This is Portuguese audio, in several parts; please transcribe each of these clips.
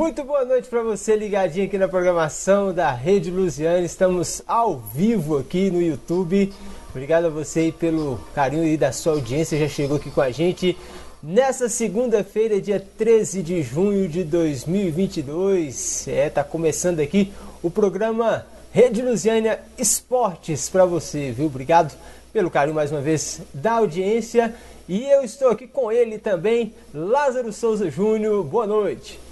Muito boa noite para você ligadinho aqui na programação da Rede Luziane. Estamos ao vivo aqui no YouTube. Obrigado a você pelo carinho e da sua audiência. Já chegou aqui com a gente nessa segunda-feira, dia 13 de junho de 2022. É, tá começando aqui o programa Rede Luziânia Esportes para você, viu? Obrigado pelo carinho mais uma vez da audiência. E eu estou aqui com ele também, Lázaro Souza Júnior. Boa noite.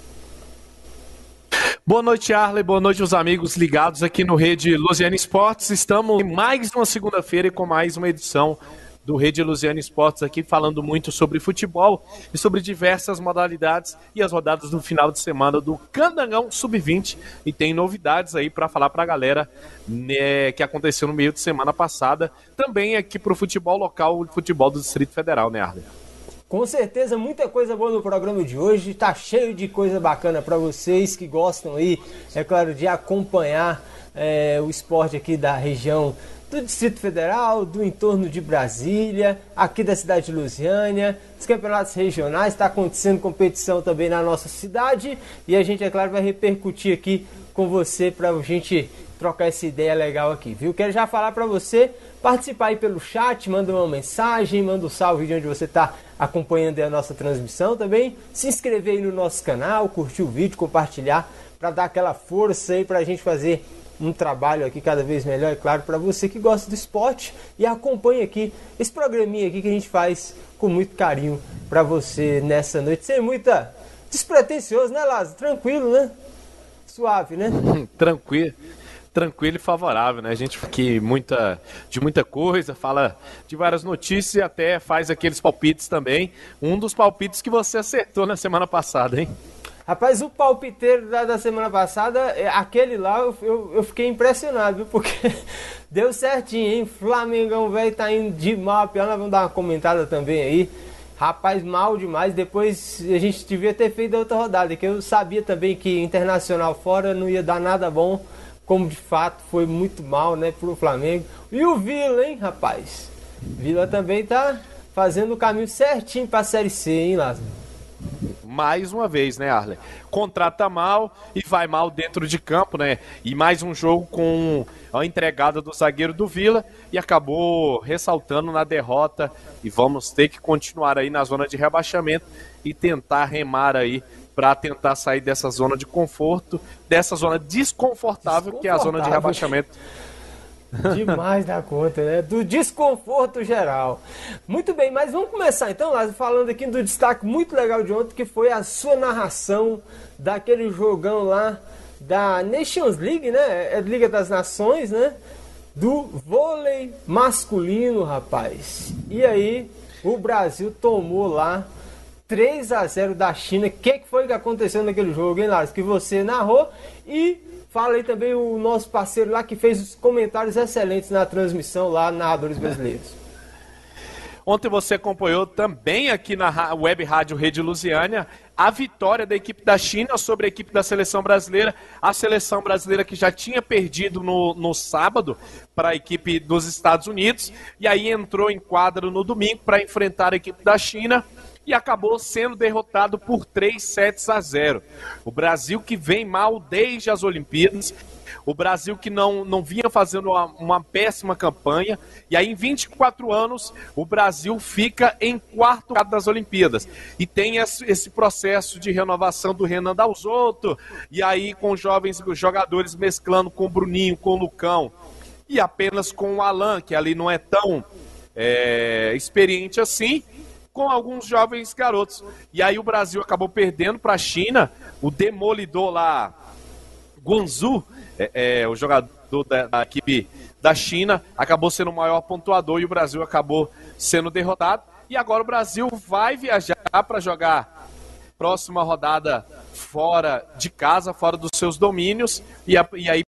Boa noite, Arley. Boa noite, os amigos ligados aqui no Rede Luziane Esportes. Estamos em mais uma segunda-feira e com mais uma edição do Rede Luziane Esportes aqui falando muito sobre futebol e sobre diversas modalidades e as rodadas do final de semana do Candangão Sub-20 e tem novidades aí para falar para a galera né, que aconteceu no meio de semana passada, também aqui para o futebol local, o futebol do Distrito Federal, né, Arley? Com certeza, muita coisa boa no programa de hoje. Tá cheio de coisa bacana para vocês que gostam aí, é claro, de acompanhar é, o esporte aqui da região do Distrito Federal, do entorno de Brasília, aqui da cidade de Lusiânia, os campeonatos regionais. Está acontecendo competição também na nossa cidade e a gente, é claro, vai repercutir aqui com você para a gente trocar essa ideia legal aqui, viu? Quero já falar para você participar aí pelo chat, manda uma mensagem, manda um salve de onde você está acompanhando a nossa transmissão também. Se inscrever aí no nosso canal, curtir o vídeo, compartilhar para dar aquela força aí para a gente fazer um trabalho aqui cada vez melhor, é claro, para você que gosta do esporte e acompanha aqui esse programinha aqui que a gente faz com muito carinho para você nessa noite, sem muita despretensioso, né, Lázaro? Tranquilo, né? Suave, né? Tranquilo tranquilo e favorável, né? A gente que muita de muita coisa, fala de várias notícias e até faz aqueles palpites também. Um dos palpites que você acertou na semana passada, hein? Rapaz, o palpiteiro da, da semana passada, é, aquele lá, eu, eu, eu, fiquei impressionado, viu? Porque deu certinho, hein? Flamengão, velho, tá indo de mal a pior. Vamos dar uma comentada também aí. Rapaz, mal demais. Depois a gente devia ter feito outra rodada, que eu sabia também que internacional fora não ia dar nada bom como de fato foi muito mal, né, pro Flamengo. E o Vila, hein, rapaz? Vila também tá fazendo o caminho certinho para a Série C, hein, Lázaro? Mais uma vez, né, Arley? Contrata mal e vai mal dentro de campo, né? E mais um jogo com a entregada do zagueiro do Vila e acabou ressaltando na derrota. E vamos ter que continuar aí na zona de rebaixamento e tentar remar aí para tentar sair dessa zona de conforto, dessa zona desconfortável, que é a zona de rebaixamento. Demais da conta, né? Do desconforto geral. Muito bem, mas vamos começar então, Lázaro, falando aqui do destaque muito legal de ontem, que foi a sua narração daquele jogão lá da Nations League, né? É Liga das Nações, né? Do vôlei masculino, rapaz. E aí, o Brasil tomou lá 3 a 0 da China. O que, que foi que aconteceu naquele jogo, hein, Lars? Que você narrou e fala aí também o nosso parceiro lá que fez os comentários excelentes na transmissão lá, narradores brasileiros. Ontem você acompanhou também aqui na Web Rádio Rede Lusiânia a vitória da equipe da China sobre a equipe da seleção brasileira. A seleção brasileira que já tinha perdido no, no sábado para a equipe dos Estados Unidos e aí entrou em quadro no domingo para enfrentar a equipe da China e acabou sendo derrotado por 3 sets a 0. O Brasil que vem mal desde as Olimpíadas, o Brasil que não, não vinha fazendo uma, uma, péssima campanha, e aí em 24 anos o Brasil fica em quarto lugar das Olimpíadas. E tem esse, processo de renovação do Renan Dalzotto, e aí com jovens jogadores mesclando com o Bruninho, com o Lucão, e apenas com o Alan, que ali não é tão é, experiente assim, com alguns jovens garotos. E aí o Brasil acabou perdendo para a China, o demolidor lá, Guangzhou, é, é, o jogador da, da, equipe da China, acabou sendo o maior pontuador e o Brasil acabou sendo derrotado. E agora o Brasil vai viajar para jogar próxima rodada fora de casa, fora dos seus domínios, e, a, e aí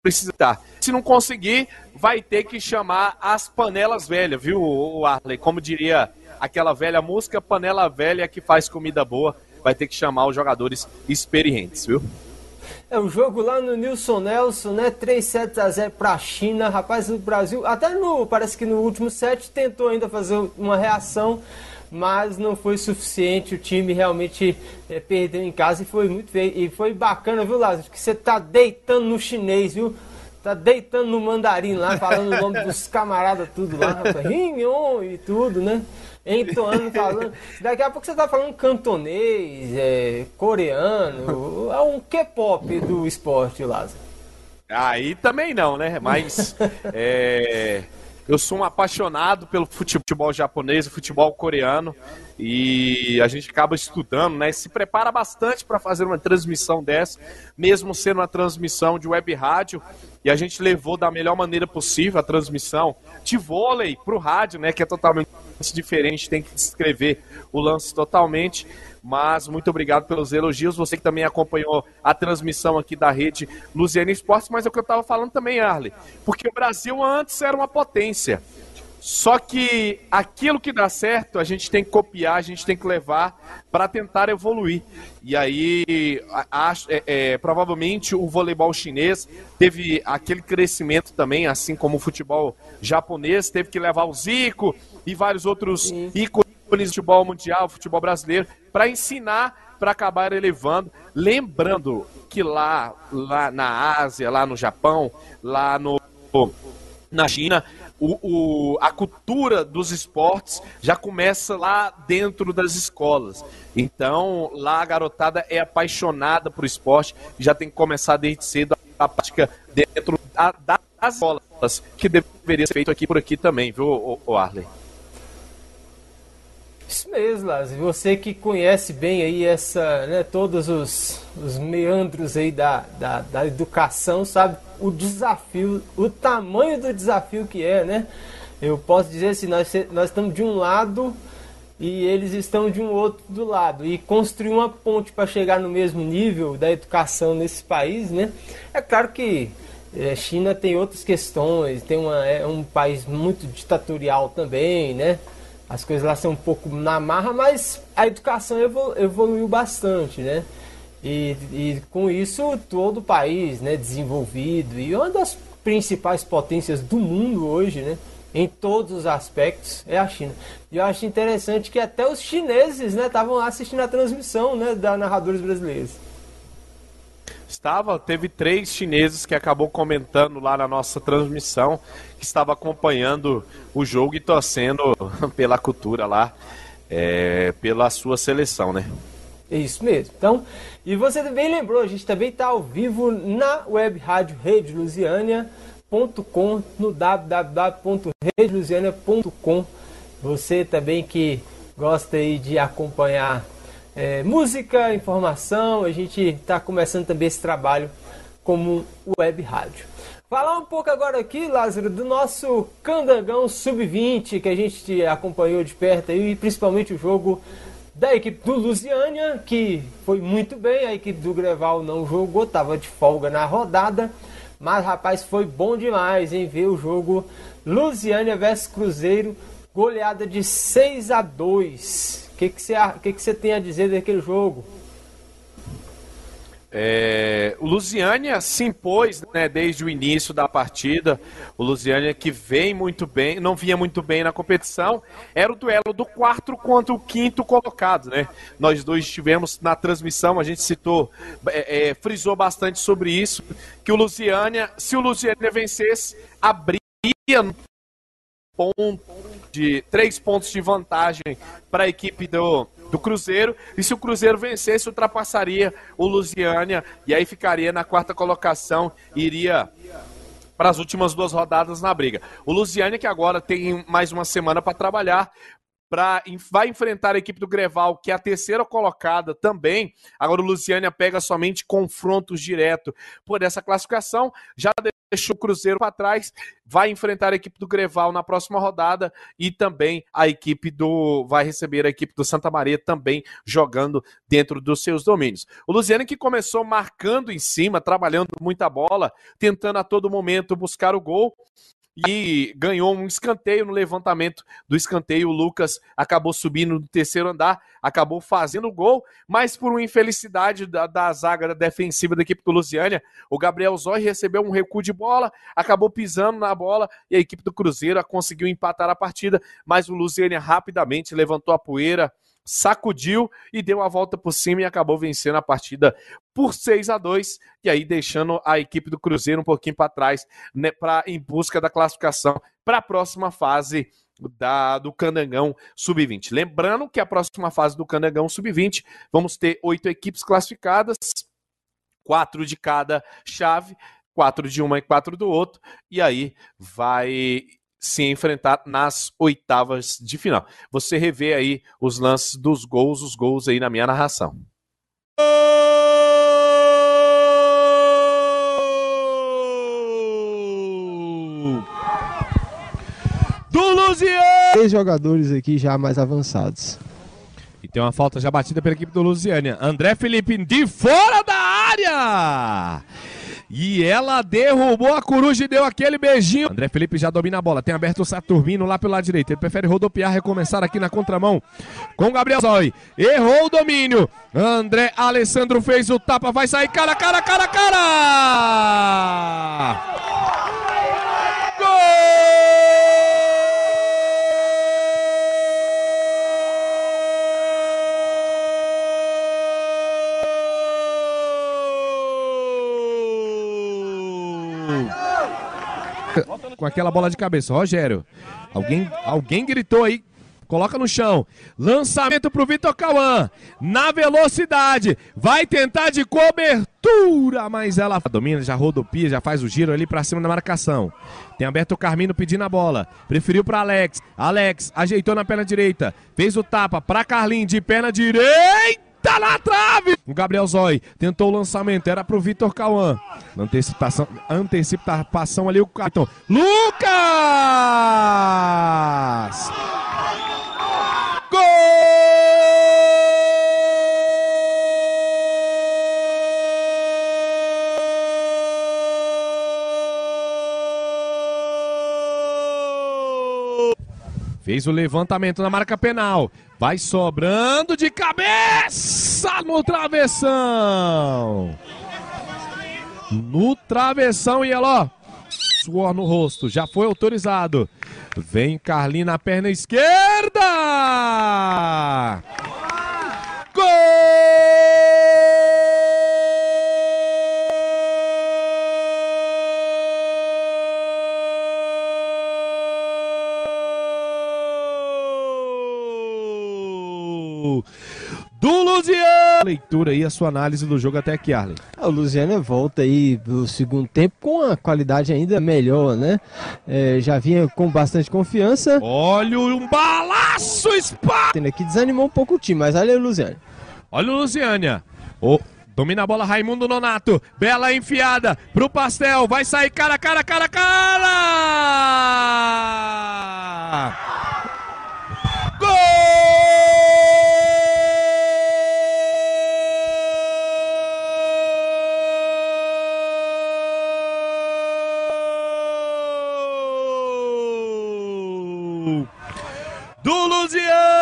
precisa estar. Se não conseguir, vai ter que chamar as panelas velhas, viu, Arley? Como diria aquela velha música, panela velha que faz comida boa, vai ter que chamar os jogadores experientes, viu? É o jogo lá no Nilson Nelson, né? 3 sets a 0 para a China. Rapaz, o Brasil, até no, parece que no último set tentou ainda fazer uma reação, mas não foi suficiente. O time realmente é, perdeu em casa e foi muito feio. E foi bacana, viu, Lázaro? Que você tá deitando no chinês, viu? Tá deitando no mandarim lá, falando o nome dos camaradas, tudo lá, rapaz. E tudo, né? Entoando, falando. Daqui a pouco você tá falando cantonês, é, coreano, é um K-pop do esporte, Lázaro. Aí também não, né? Mas é, eu sou um apaixonado pelo futebol japonês futebol coreano e a gente acaba estudando, né? Se prepara bastante para fazer uma transmissão dessa, mesmo sendo uma transmissão de web rádio. E a gente levou da melhor maneira possível a transmissão de vôlei para o rádio, né? Que é totalmente diferente, tem que descrever o lance totalmente. Mas muito obrigado pelos elogios. Você que também acompanhou a transmissão aqui da rede Luziana Esportes, mas é o que eu estava falando também, Arley. Porque o Brasil antes era uma potência. Só que aquilo que dá certo, a gente tem que copiar, a gente tem que levar para tentar evoluir. E aí, acho, é, é, provavelmente o voleibol chinês teve aquele crescimento também, assim como o futebol japonês, teve que levar o Zico e vários outros ícones do futebol mundial, futebol brasileiro, para ensinar, para acabar elevando. Lembrando que lá, lá na Ásia, lá no Japão, lá no na China, o, o, a cultura dos esportes já começa lá dentro das escolas. Então, lá a garotada é apaixonada por esporte já tem que começar desde cedo a prática dentro da, das escolas, que deveria ser feito aqui por aqui também, viu, o Arley? Isso mesmo, Lázaro. Você que conhece bem aí essa, né, todos os, os meandros aí da, da, da educação, sabe o desafio, o tamanho do desafio que é, né? Eu posso dizer assim, nós, nós estamos de um lado e eles estão de um outro do lado. E construir uma ponte para chegar no mesmo nível da educação nesse país, né? É claro que é, China tem outras questões, tem uma, é um país muito ditatorial também, né? As coisas lá são um pouco na marra, mas a educação evolu evoluiu bastante, né? E, e com isso todo o país né, desenvolvido e uma das principais potências do mundo hoje, né? em todos os aspectos é a China. E eu acho interessante que até os chineses estavam né, lá assistindo a transmissão né, da narradores brasileiros. Estava, teve três chineses que acabou comentando lá na nossa transmissão, que estava acompanhando o jogo e torcendo pela cultura lá, é, pela sua seleção, né? Isso mesmo. Então, e você também lembrou, a gente também está ao vivo na web rádio Rede no www.redelusiania.com. Você também que gosta aí de acompanhar é, música, informação, a gente está começando também esse trabalho como web rádio. Falar um pouco agora aqui, Lázaro, do nosso Candangão Sub-20, que a gente acompanhou de perto aí, principalmente o jogo da equipe do Lusiânia, que foi muito bem, a equipe do Greval não jogou, estava de folga na rodada, mas rapaz, foi bom demais em ver o jogo Lusiânia versus Cruzeiro, goleada de 6 a 2. O que que você que que tem a dizer daquele jogo? É, o Lusiânia se impôs né, desde o início da partida. O Lusiânia que vem muito bem, não vinha muito bem na competição. Era o duelo do quarto contra o quinto colocado, né? Nós dois estivemos na transmissão, a gente citou, é, é, frisou bastante sobre isso, que o Lusiânia, se o Lusiânia vencesse, abria ponto de três pontos de vantagem para a equipe do do Cruzeiro. E se o Cruzeiro vencesse, ultrapassaria o Lusiânia e aí ficaria na quarta colocação, iria para as últimas duas rodadas na briga. O Lusiânia que agora tem mais uma semana para trabalhar, pra, vai enfrentar a equipe do Greval, que é a terceira colocada também. Agora o Lusiânia pega somente confrontos direto por essa classificação. Já deixou o Cruzeiro para trás, vai enfrentar a equipe do Greval na próxima rodada e também a equipe do vai receber a equipe do Santa Maria também jogando dentro dos seus domínios. O Luziano que começou marcando em cima, trabalhando muita bola, tentando a todo momento buscar o gol. E ganhou um escanteio no levantamento do escanteio. O Lucas acabou subindo no terceiro andar, acabou fazendo o gol, mas por uma infelicidade da, da zaga defensiva da equipe do Lusiânia, o Gabriel Zói recebeu um recuo de bola, acabou pisando na bola e a equipe do Cruzeiro conseguiu empatar a partida, mas o Lusiânia rapidamente levantou a poeira sacudiu e deu a volta por cima e acabou vencendo a partida por 6 a 2 e aí deixando a equipe do Cruzeiro um pouquinho para trás, né, para em busca da classificação para a próxima fase da, do Candangão Sub-20. Lembrando que a próxima fase do Candangão Sub-20 vamos ter oito equipes classificadas, quatro de cada chave, quatro de uma e quatro do outro, e aí vai se enfrentar nas oitavas de final. Você revê aí os lances dos gols, os gols aí na minha narração. Do Luziano! Três jogadores aqui já mais avançados. E tem uma falta já batida pela equipe do Lusiânia. André Felipe de fora da área! E ela derrubou a coruja e deu aquele beijinho. André Felipe já domina a bola. Tem aberto o Saturnino lá pelo lado direito. Ele prefere rodopiar, recomeçar aqui na contramão com Gabriel Zói. Errou o domínio. André Alessandro fez o tapa. Vai sair cara, cara, cara, cara! Com aquela bola de cabeça. Rogério, alguém, alguém gritou aí. Coloca no chão. Lançamento pro Vitor Cauã. Na velocidade. Vai tentar de cobertura, mas ela domina, já rodopia, já faz o giro ali para cima da marcação. Tem aberto o Carmino pedindo a bola. Preferiu para Alex. Alex ajeitou na perna direita. Fez o tapa para Carlinhos de perna direita. Tá na trave! O Gabriel Zói tentou o lançamento, era pro Vitor Cauã. Antecipação, antecipação ali o cartão. Lucas! Fez o levantamento na marca penal. Vai sobrando de cabeça no travessão. No travessão e ela, ó. Suor no rosto. Já foi autorizado. Vem Carlinhos na perna esquerda. Do Luziano. Leitura aí, a sua análise do jogo até aqui, Arlen. Ah, o Luziano volta aí no segundo tempo com a qualidade ainda melhor, né? É, já vinha com bastante confiança. Olha um balaço, Spa! Aqui desanimou um pouco o time, mas olha o Luziano. Olha o Luziânia. Oh, domina a bola Raimundo Nonato. Bela enfiada pro Pastel. Vai sair cara, cara, cara, cara! do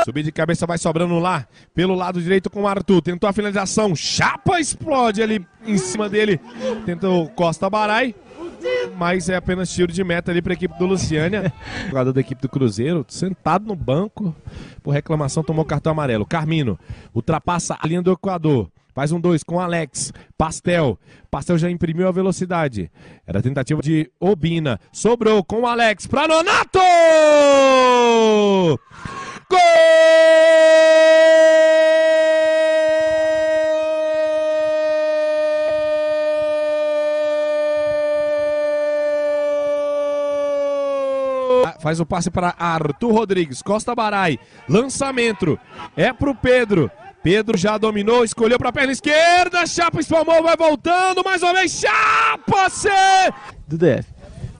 Subir de cabeça vai sobrando lá pelo lado direito com o Arthur. Tentou a finalização. Chapa explode ali em cima dele. Tentou Costa Barai. Mas é apenas tiro de meta ali para a equipe do Luciânia. Jogador da equipe do Cruzeiro, sentado no banco. Por reclamação, tomou cartão amarelo. Carmino ultrapassa a linha do Equador. Faz um dois com Alex. Pastel. Pastel já imprimiu a velocidade. Era a tentativa de Obina. Sobrou com o Alex para Nonato! Gol! Faz o passe para Arthur Rodrigues. Costa Barai. Lançamento. É pro Pedro. Pedro já dominou, escolheu para a perna esquerda. Chapa espalmou, vai voltando. Mais uma vez. Chapa C. Do DF.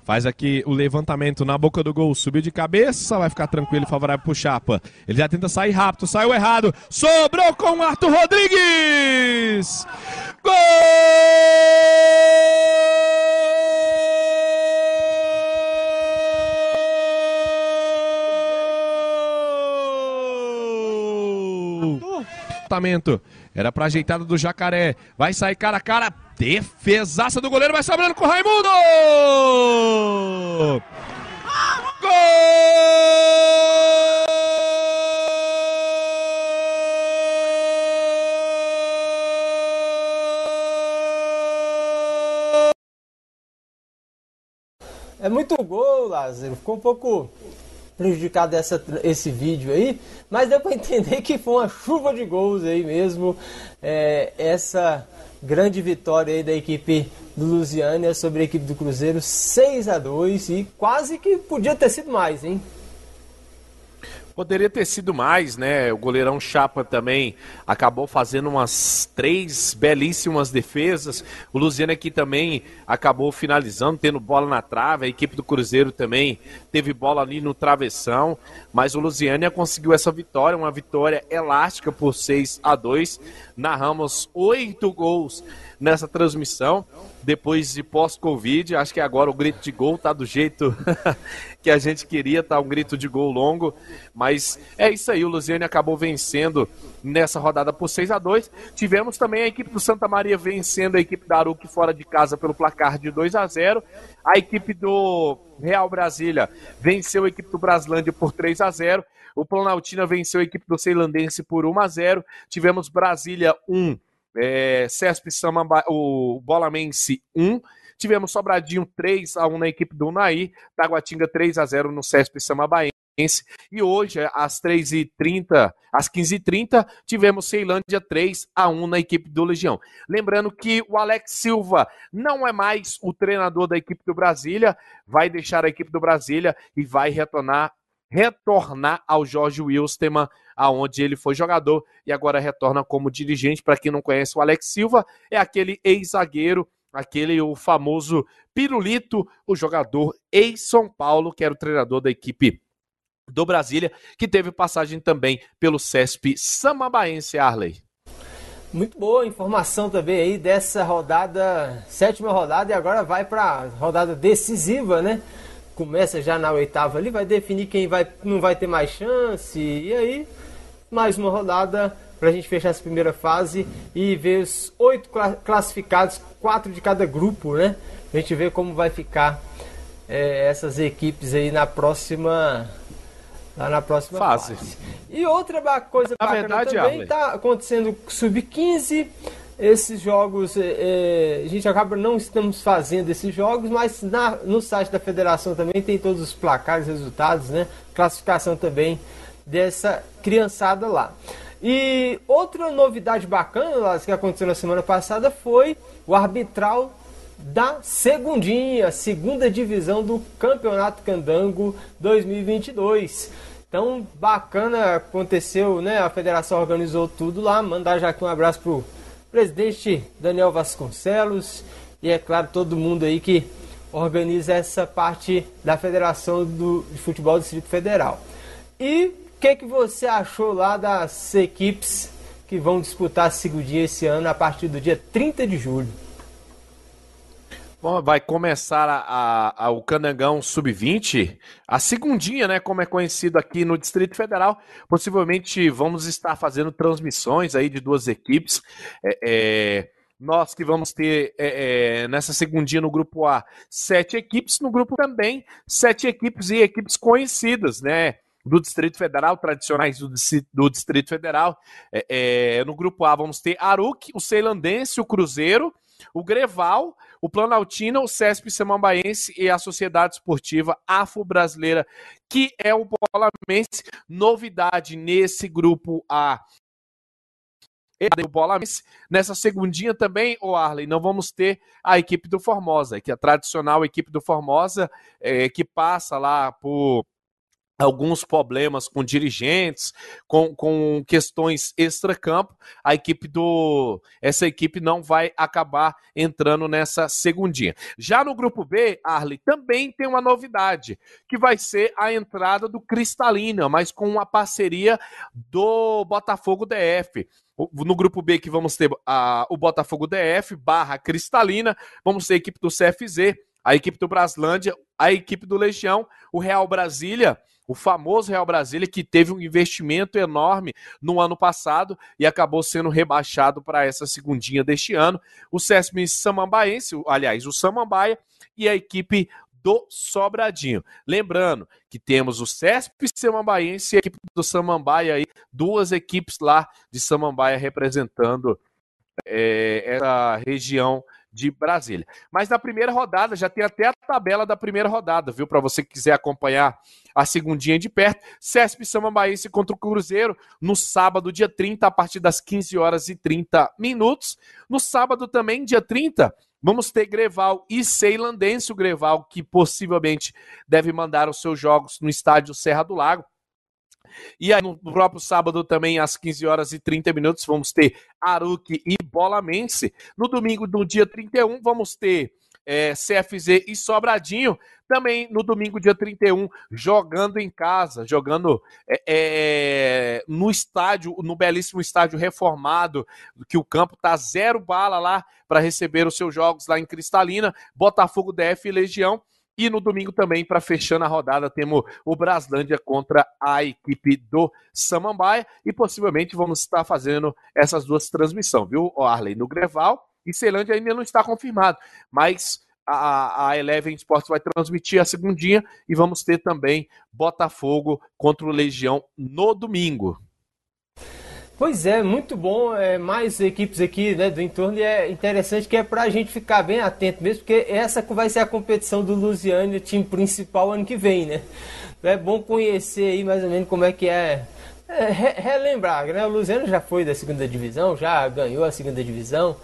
Faz aqui o levantamento na boca do gol. Subiu de cabeça, vai ficar tranquilo, favorável pro Chapa. Ele já tenta sair rápido, saiu errado. Sobrou com o Arthur Rodrigues! Gol! Era pra ajeitada do jacaré. Vai sair cara a cara. Defesaça do goleiro. Vai sobrando com o Raimundo! Gol! É muito gol, Lázaro. Ficou um pouco prejudicado essa, esse vídeo aí, mas deu para entender que foi uma chuva de gols aí mesmo. É, essa grande vitória aí da equipe do Lusiânia sobre a equipe do Cruzeiro, 6 a 2 e quase que podia ter sido mais, hein? Poderia ter sido mais, né? O goleirão Chapa também acabou fazendo umas três belíssimas defesas. O Luziano aqui também acabou finalizando, tendo bola na trave. A equipe do Cruzeiro também teve bola ali no travessão. Mas o Luziânia conseguiu essa vitória, uma vitória elástica por 6 a 2 Narramos oito gols nessa transmissão depois de pós-Covid. Acho que agora o grito de gol tá do jeito que a gente queria, tá um grito de gol longo. Mas é isso aí, o Luziane acabou vencendo nessa rodada por 6 a 2 Tivemos também a equipe do Santa Maria vencendo a equipe da Aruque fora de casa pelo placar de 2 a 0 A equipe do Real Brasília venceu a equipe do Braslândia por 3 a 0 o Planaltina venceu a equipe do Ceilandense por 1 a 0 Tivemos Brasília 1, é, CESP o Bolamense 1. Tivemos Sobradinho 3 a 1 na equipe do Unaí, Taguatinga 3 a 0 no CESP Samambaense. E hoje, às 3h30, às 15h30, tivemos Ceilândia 3 a 1 na equipe do Legião. Lembrando que o Alex Silva não é mais o treinador da equipe do Brasília, vai deixar a equipe do Brasília e vai retornar retornar ao Jorge Wilstermann, aonde ele foi jogador e agora retorna como dirigente. Para quem não conhece o Alex Silva, é aquele ex-zagueiro, aquele o famoso Pirulito, o jogador ex-São Paulo, que era o treinador da equipe do Brasília, que teve passagem também pelo CESP Samabaense Arley. Muito boa informação também aí dessa rodada, sétima rodada, e agora vai para rodada decisiva, né? começa já na oitava ali, vai definir quem vai, não vai ter mais chance. E aí, mais uma rodada para a gente fechar essa primeira fase e ver os oito classificados, quatro de cada grupo, né? A gente ver como vai ficar é, essas equipes aí na próxima lá na próxima fase. fase. E outra coisa na bacana verdade, também está acontecendo sub-15 esses jogos, é, é, a gente acaba não estamos fazendo esses jogos, mas na, no site da federação também tem todos os placares, resultados, né? Classificação também dessa criançada lá. E outra novidade bacana que aconteceu na semana passada foi o arbitral da segundinha, segunda divisão do Campeonato Candango 2022. Então, bacana aconteceu, né? A federação organizou tudo lá. Mandar já aqui um abraço pro presidente Daniel Vasconcelos e, é claro, todo mundo aí que organiza essa parte da Federação do, de Futebol do Distrito Federal. E que, que você achou lá das equipes que vão disputar a segundinha esse ano a partir do dia 30 de julho? Bom, vai começar a, a, a, o Canangão Sub-20, a segundinha, né, como é conhecido aqui no Distrito Federal. Possivelmente vamos estar fazendo transmissões aí de duas equipes. É, é, nós que vamos ter é, é nessa segundinha no grupo A sete equipes, no grupo também sete equipes e equipes conhecidas, né? Do Distrito Federal, tradicionais do, do Distrito Federal. É, é, no grupo A vamos ter Aruc, o Ceilandense, o Cruzeiro, o Greval, o Planaltina, o CESP Samambaense e a Sociedade Esportiva Afro-Brasileira, que é o Bolamense. Novidade nesse grupo A. O Bolamense. Nessa segundinha também, o Arley, não vamos ter a equipe do Formosa, que é a tradicional equipe do Formosa, é, que passa lá por alguns problemas com dirigentes, com, com questões extra-campo, a equipe do. Essa equipe não vai acabar entrando nessa segundinha. Já no grupo B, Arley, também tem uma novidade, que vai ser a entrada do Cristalina, mas com uma parceria do Botafogo DF. No grupo B que vamos ter a, o Botafogo DF barra Cristalina, vamos ter a equipe do CFZ, a equipe do Braslândia, a equipe do Legião, o Real Brasília o famoso Real Brasília, que teve um investimento enorme no ano passado e acabou sendo rebaixado para essa segundinha deste ano. O CSM Samambaense, aliás, o Samambaia e a equipe do Sobradinho. Lembrando que temos o CESP Samambaense e a equipe do Samambaia aí, duas equipes lá de Samambaia representando é, essa região de Brasília. Mas na primeira rodada, já tem até a tabela da primeira rodada, viu? Para você que quiser acompanhar a segundinha de perto. CESP Samambaense contra o Cruzeiro no sábado, dia 30, a partir das 15 horas e 30 minutos. No sábado também, dia 30, vamos ter Greval e Ceilandense, o Greval que possivelmente deve mandar os seus jogos no estádio Serra do Lago. E aí, no próprio sábado, também, às 15 horas e 30 minutos, vamos ter Aruque e Bolamense. No domingo, no dia 31, vamos ter é, CFZ e Sobradinho. Também no domingo, dia 31, jogando em casa, jogando é, é, no estádio, no belíssimo estádio reformado, que o campo tá zero bala lá para receber os seus jogos lá em Cristalina, Botafogo DF e Legião. E no domingo também, para fechando a rodada, temos o Braslândia contra a equipe do Samambaia. E possivelmente vamos estar fazendo essas duas transmissões, viu, Arley? No Greval e Ceilândia ainda não está confirmado. Mas a, a Eleven Sports vai transmitir a segundinha e vamos ter também Botafogo contra o Legião no domingo. Pois é, muito bom. É, mais equipes aqui né, do entorno e é interessante que é para a gente ficar bem atento mesmo, porque essa vai ser a competição do Lusiane, time principal, ano que vem, né? É bom conhecer aí mais ou menos como é que é. é relembrar, né? O Lusiano já foi da segunda divisão, já ganhou a segunda divisão,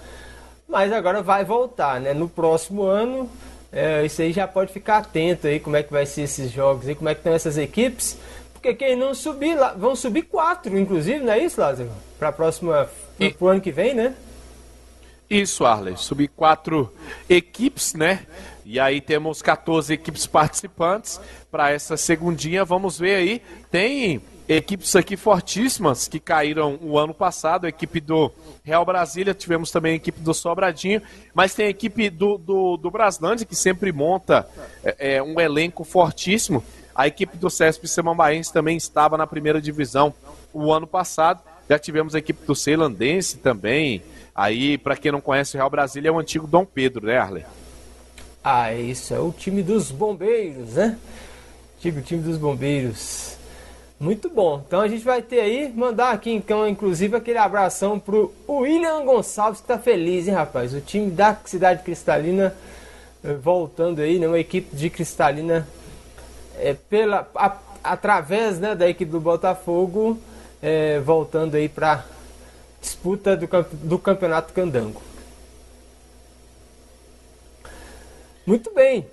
mas agora vai voltar, né? No próximo ano, é, isso aí já pode ficar atento aí como é que vai ser esses jogos aí, como é que estão essas equipes. Porque quem não subir, lá, vão subir quatro, inclusive, não é isso, Lázaro? Para a próxima, e... pro ano que vem, né? Isso, Arley. Subir quatro equipes, né? E aí temos 14 equipes participantes para essa segundinha. Vamos ver aí. Tem equipes aqui fortíssimas que caíram o ano passado. A equipe do Real Brasília, tivemos também a equipe do Sobradinho, mas tem a equipe do, do, do Braslândia que sempre monta é, é um elenco fortíssimo. A equipe do CESP Semambaense também estava na primeira divisão o ano passado. Já tivemos a equipe do Ceilandense também. Aí, para quem não conhece o Real Brasília, é o antigo Dom Pedro, né, Arley? Ah, isso é o time dos bombeiros, né? Antigo time dos bombeiros. Muito bom. Então a gente vai ter aí, mandar aqui então, inclusive, aquele abração pro William Gonçalves, que tá feliz, hein, rapaz? O time da Cidade Cristalina eh, voltando aí, né? Uma equipe de Cristalina é, pela, a, através né, da equipe do Botafogo, é, voltando aí para disputa do, do Campeonato Candango. Muito bem.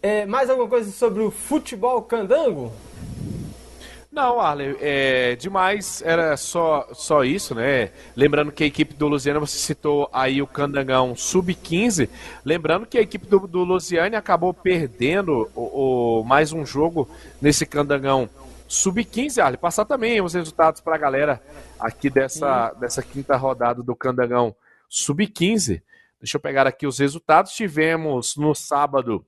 É, mais alguma coisa sobre o futebol candango? Não, Arley, é, demais, era só, só isso, né? Lembrando que a equipe do Lusiana, você citou aí o Candangão Sub-15, lembrando que a equipe do, do Lusiane acabou perdendo o, o, mais um jogo nesse Candangão Sub-15, Arley. Passar também os resultados para a galera aqui dessa, dessa quinta rodada do Candangão Sub-15. Deixa eu pegar aqui os resultados. Tivemos no sábado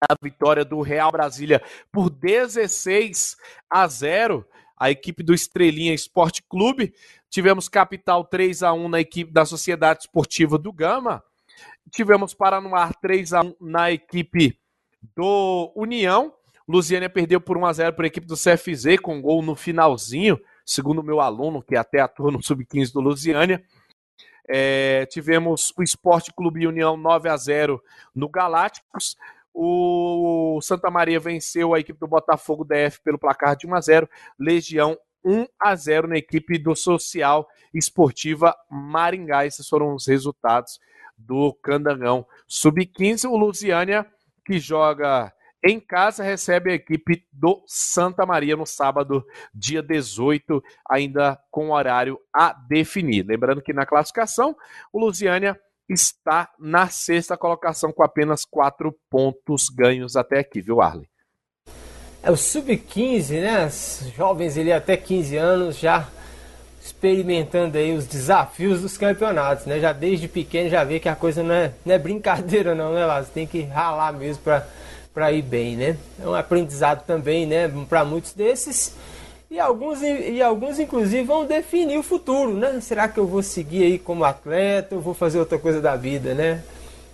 a vitória do Real Brasília por 16 a 0. A equipe do Estrelinha Esporte Clube. Tivemos Capital 3 a 1 na equipe da Sociedade Esportiva do Gama. Tivemos Paranoar 3 a 1 na equipe do União. Lusiânia perdeu por 1 a 0 para a equipe do CFZ com gol no finalzinho, segundo meu aluno, que é até atua no Sub-15 do Lusiânia. É, tivemos o Esporte Clube União 9 a 0 no Galácticos. O Santa Maria venceu a equipe do Botafogo DF pelo placar de 1 a 0. Legião 1 a 0 na equipe do Social Esportiva Maringá. Esses foram os resultados do Candangão Sub-15. O Lusiânia, que joga em casa, recebe a equipe do Santa Maria no sábado, dia 18, ainda com horário a definir. Lembrando que na classificação, o Lusiânia está na sexta colocação com apenas quatro pontos ganhos até aqui, viu, Arley? É o sub-15, né? Os jovens ali até 15 anos já experimentando aí os desafios dos campeonatos, né? Já desde pequeno já vê que a coisa não é, não é brincadeira não, né, Lázaro? Tem que ralar mesmo para ir bem, né? É um aprendizado também, né, para muitos desses. E alguns, e alguns, inclusive, vão definir o futuro, né? Será que eu vou seguir aí como atleta ou vou fazer outra coisa da vida, né?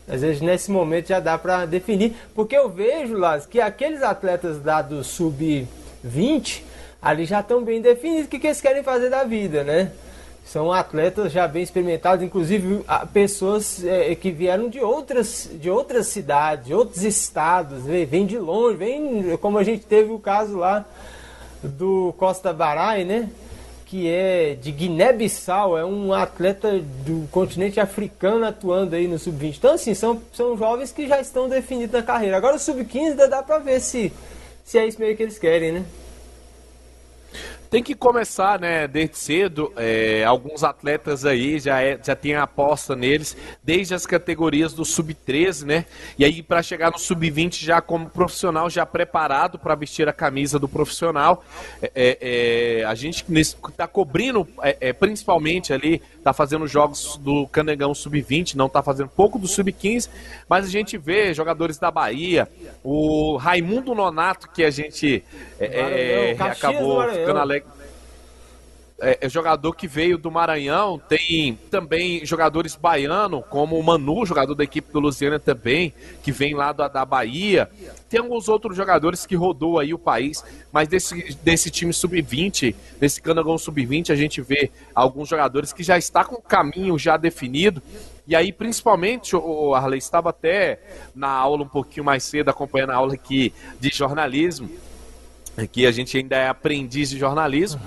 Às vezes, nesse momento, já dá para definir. Porque eu vejo, Lázaro, que aqueles atletas lá do sub-20, ali já estão bem definidos o que, que eles querem fazer da vida, né? São atletas já bem experimentados, inclusive pessoas é, que vieram de outras, de outras cidades, de outros estados, vem de longe, vem como a gente teve o caso lá do Costa Barai, né? Que é de Guiné-Bissau, é um atleta do continente africano atuando aí no sub-20. Então, assim, são, são jovens que já estão definidos na carreira. Agora, o sub-15 ainda dá pra ver se, se é isso meio que eles querem, né? Tem que começar, né, desde cedo. É, alguns atletas aí já, é, já tem aposta neles, desde as categorias do sub-13, né? E aí, para chegar no sub-20 já como profissional, já preparado para vestir a camisa do profissional. É, é, é a gente está cobrindo, é, é, principalmente ali, está fazendo jogos do Canegão sub-20, não está fazendo pouco do sub-15, mas a gente vê jogadores da Bahia, o Raimundo Nonato, que a gente acabou ficando alegre é, é, jogador que veio do Maranhão, tem também jogadores baianos, como o Manu, jogador da equipe do Luciana também, que vem lá da, da Bahia. Tem alguns outros jogadores que rodou aí o país, mas desse, desse time sub-20, desse Canagão sub-20, a gente vê alguns jogadores que já está com o caminho já definido. E aí, principalmente, o Arley estava até na aula um pouquinho mais cedo, acompanhando a aula aqui de jornalismo, que a gente ainda é aprendiz de jornalismo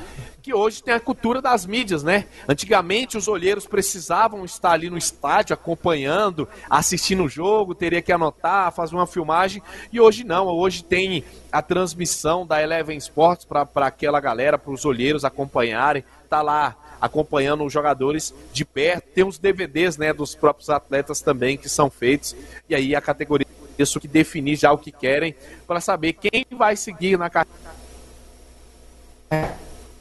que hoje tem a cultura das mídias, né? Antigamente os olheiros precisavam estar ali no estádio acompanhando, assistindo o jogo, teria que anotar, fazer uma filmagem, e hoje não, hoje tem a transmissão da Eleven Sports para aquela galera, para os olheiros acompanharem, tá lá acompanhando os jogadores de perto, tem os DVDs, né, dos próprios atletas também que são feitos, e aí a categoria isso que definir já o que querem para saber quem vai seguir na carreira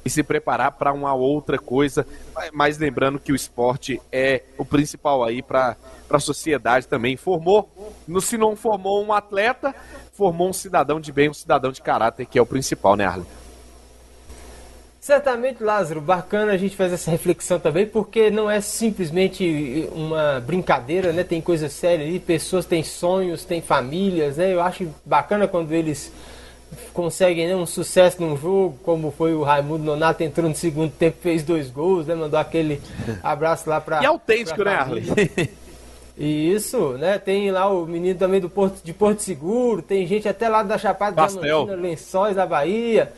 e se preparar para uma outra coisa. Mas lembrando que o esporte é o principal aí para a sociedade também. Formou, no, se não formou um atleta, formou um cidadão de bem, um cidadão de caráter, que é o principal, né, Arlen? Certamente, Lázaro, bacana a gente fazer essa reflexão também, porque não é simplesmente uma brincadeira, né? Tem coisa séria ali, pessoas têm sonhos, têm famílias, né? Eu acho bacana quando eles conseguem né, um sucesso num jogo, como foi o Raimundo Nonato, entrou no segundo tempo, fez dois gols, né, mandou aquele abraço lá para. E autêntico, né, Arley? Isso, né? Tem lá o menino também do Porto, de Porto Seguro, tem gente até lá da Chapada Diamantina, Lençóis da Bahia.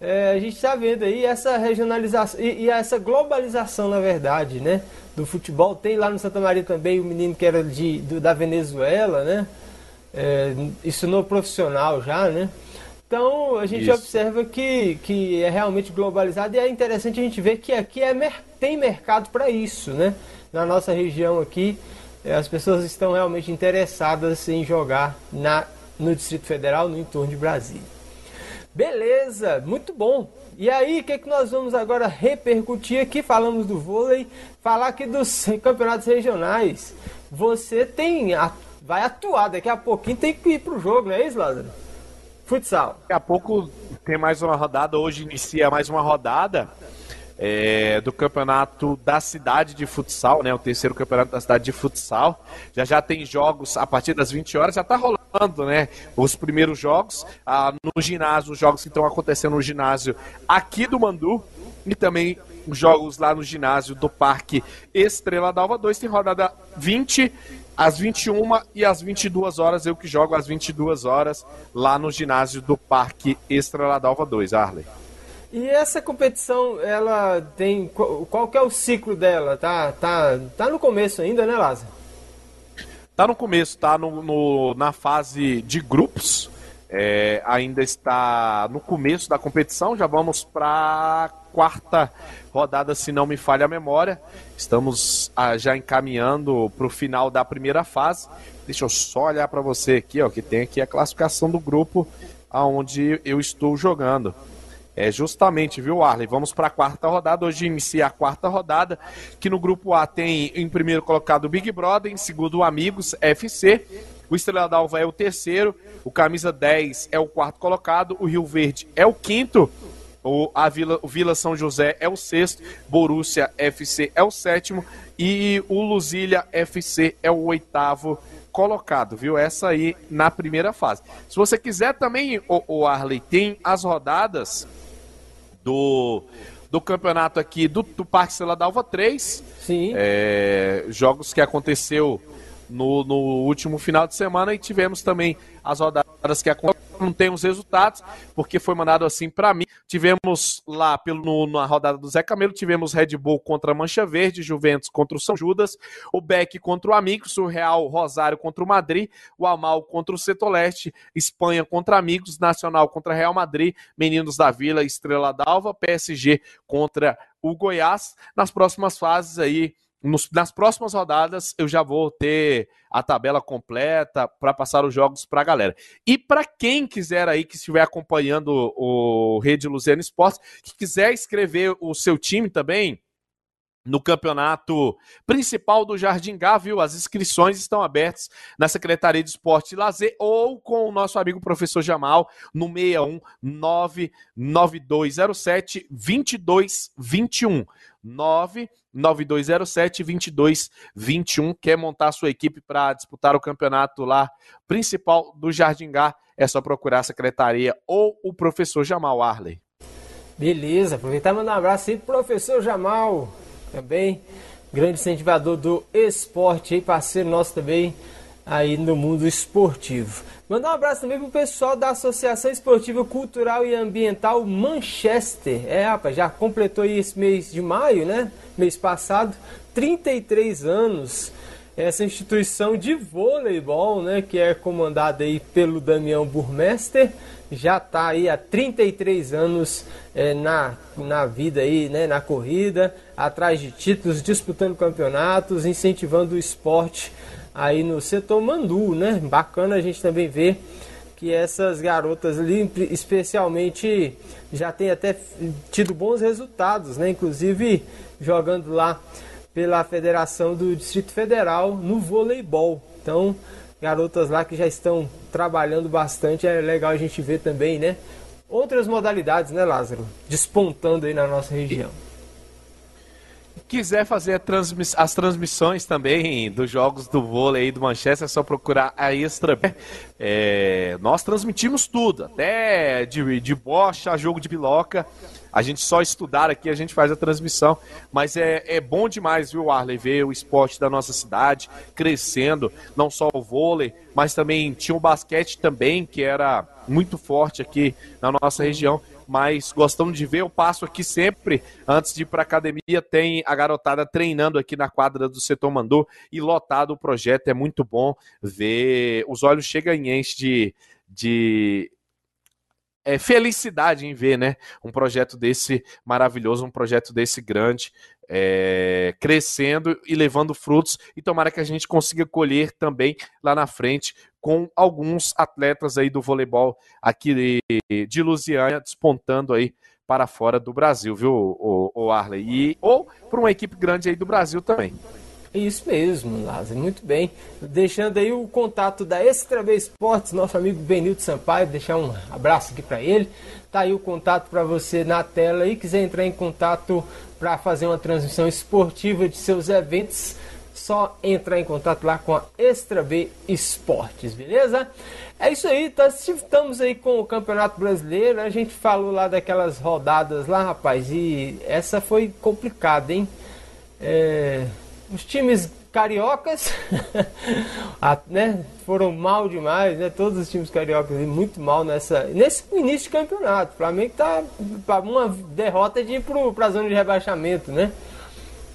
É, a gente está vendo aí essa regionalização e, e, essa globalização, na verdade, né? Do futebol. Tem lá no Santa Maria também o menino que era de, do, da Venezuela, né? É, isso no profissional já, né? Então a gente Isso. observa que, que é realmente globalizado e é interessante a gente ver que aqui é, tem mercado para isso, né? Na nossa região aqui, eh, as pessoas estão realmente interessadas em jogar na, no Distrito Federal, no entorno de Brasília. Beleza, muito bom. E aí, o que, é que nós vamos agora repercutir aqui? Falamos do vôlei, falar aqui dos campeonatos regionais. Você tem, vai atuar, daqui a pouquinho tem que ir para o jogo, não é isso, Lázaro? Futsal. Daqui a pouco tem mais uma rodada, hoje inicia mais uma rodada é, do campeonato da cidade de futsal, né? O terceiro campeonato da cidade de futsal. Já já tem jogos a partir das 20 horas, já está rolando, né? Os primeiros jogos ah, no ginásio, os jogos que estão acontecendo no ginásio aqui do Mandu e também os jogos lá no ginásio do Parque Estrela d'Alva 2 tem rodada 20 às 21 e às 22 horas, eu que jogo às 22 horas lá no ginásio do Parque Estrela d'Alva 2, Arley. E essa competição, ela tem. Qual que é o ciclo dela? Tá, tá, tá no começo ainda, né, Lázaro? Tá no começo, tá no, no na fase de grupos. É, ainda está no começo da competição, já vamos para quarta rodada, se não me falha a memória. Estamos ah, já encaminhando para o final da primeira fase. Deixa eu só olhar para você aqui, ó, que tem aqui a classificação do grupo aonde eu estou jogando. É justamente, viu, Arley? Vamos para a quarta rodada. Hoje inicia a quarta rodada, que no grupo A tem em primeiro colocado o Big Brother, em segundo o Amigos FC, O Estrela d'Alva é o terceiro, o camisa 10 é o quarto colocado, o Rio Verde é o quinto, o, a Vila, o Vila São José é o sexto, Borussia FC é o sétimo e o Luzília FC é o oitavo colocado, viu? Essa aí na primeira fase. Se você quiser também, o, o Arley, tem as rodadas do, do campeonato aqui do, do Parque Celadalva 3. Sim. É, jogos que aconteceu no, no último final de semana e tivemos também as rodadas que não tem os resultados, porque foi mandado assim para mim. Tivemos lá pelo, no, na rodada do Zé Camelo, tivemos Red Bull contra Mancha Verde, Juventus contra o São Judas, o Beck contra o Amigos, o Real Rosário contra o Madrid, o Amal contra o Setoleste, Espanha contra Amigos, Nacional contra Real Madrid, Meninos da Vila, Estrela d'Alva, PSG contra o Goiás. Nas próximas fases aí, nos, nas próximas rodadas eu já vou ter a tabela completa para passar os jogos para a galera. E para quem quiser aí que estiver acompanhando o Rede Luziano Esportes, que quiser escrever o seu time também, no campeonato principal do Jardim Gá, viu? As inscrições estão abertas na Secretaria de Esporte e Lazer ou com o nosso amigo professor Jamal no 61 99207 2221. 99207 2221. Quer montar sua equipe para disputar o campeonato lá principal do Jardim Gá? É só procurar a secretaria ou o professor Jamal Arley. Beleza, aproveitar e mandar um abraço aí pro professor Jamal também, grande incentivador do esporte aí, parceiro nosso também aí no mundo esportivo. Mandar um abraço também pro pessoal da Associação Esportiva Cultural e Ambiental Manchester. É, rapaz, já completou aí esse mês de maio, né? Mês passado, 33 anos. Essa instituição de voleibol, né, que é comandada aí pelo Damião Burmester, já está aí há 33 anos é, na, na vida aí, né, na corrida, atrás de títulos, disputando campeonatos, incentivando o esporte aí no setor Mandu, né? Bacana a gente também ver que essas garotas ali, especialmente, já tem até tido bons resultados, né? Inclusive jogando lá pela Federação do Distrito Federal no voleibol. Então, garotas lá que já estão trabalhando bastante, é legal a gente ver também, né? Outras modalidades, né, Lázaro? Despontando aí na nossa região quiser fazer transmiss as transmissões também dos jogos do vôlei do Manchester, é só procurar a Extra. É, nós transmitimos tudo, até de, de bocha, jogo de piloca. A gente só estudar aqui, a gente faz a transmissão. Mas é, é bom demais, viu, Arley, ver o esporte da nossa cidade crescendo. Não só o vôlei, mas também tinha o basquete também, que era muito forte aqui na nossa região mas gostamos de ver. Eu passo aqui sempre, antes de ir para academia, tem a garotada treinando aqui na quadra do setor Mandou e lotado o projeto. É muito bom ver. Os olhos chegam em enche de, de é, felicidade em ver, né? Um projeto desse maravilhoso, um projeto desse grande, é, crescendo e levando frutos. E tomara que a gente consiga colher também lá na frente com alguns atletas aí do voleibol aqui de, de Lusiânia despontando aí para fora do Brasil, viu, o, o Arley? E, ou para uma equipe grande aí do Brasil também. Isso mesmo, Lázaro, muito bem. Deixando aí o contato da Extra B Esportes, nosso amigo Benildo Sampaio, deixar um abraço aqui para ele. Tá aí o contato para você na tela e quiser entrar em contato para fazer uma transmissão esportiva de seus eventos, só entrar em contato lá com a Extra B Esportes, beleza? É isso aí, tá, estamos aí com o Campeonato Brasileiro, a gente falou lá daquelas rodadas lá, rapaz, e essa foi complicada, hein? É os times cariocas né, foram mal demais, né? Todos os times cariocas muito mal nessa, nesse início de campeonato. O Flamengo tá uma derrota de ir para a zona de rebaixamento, né?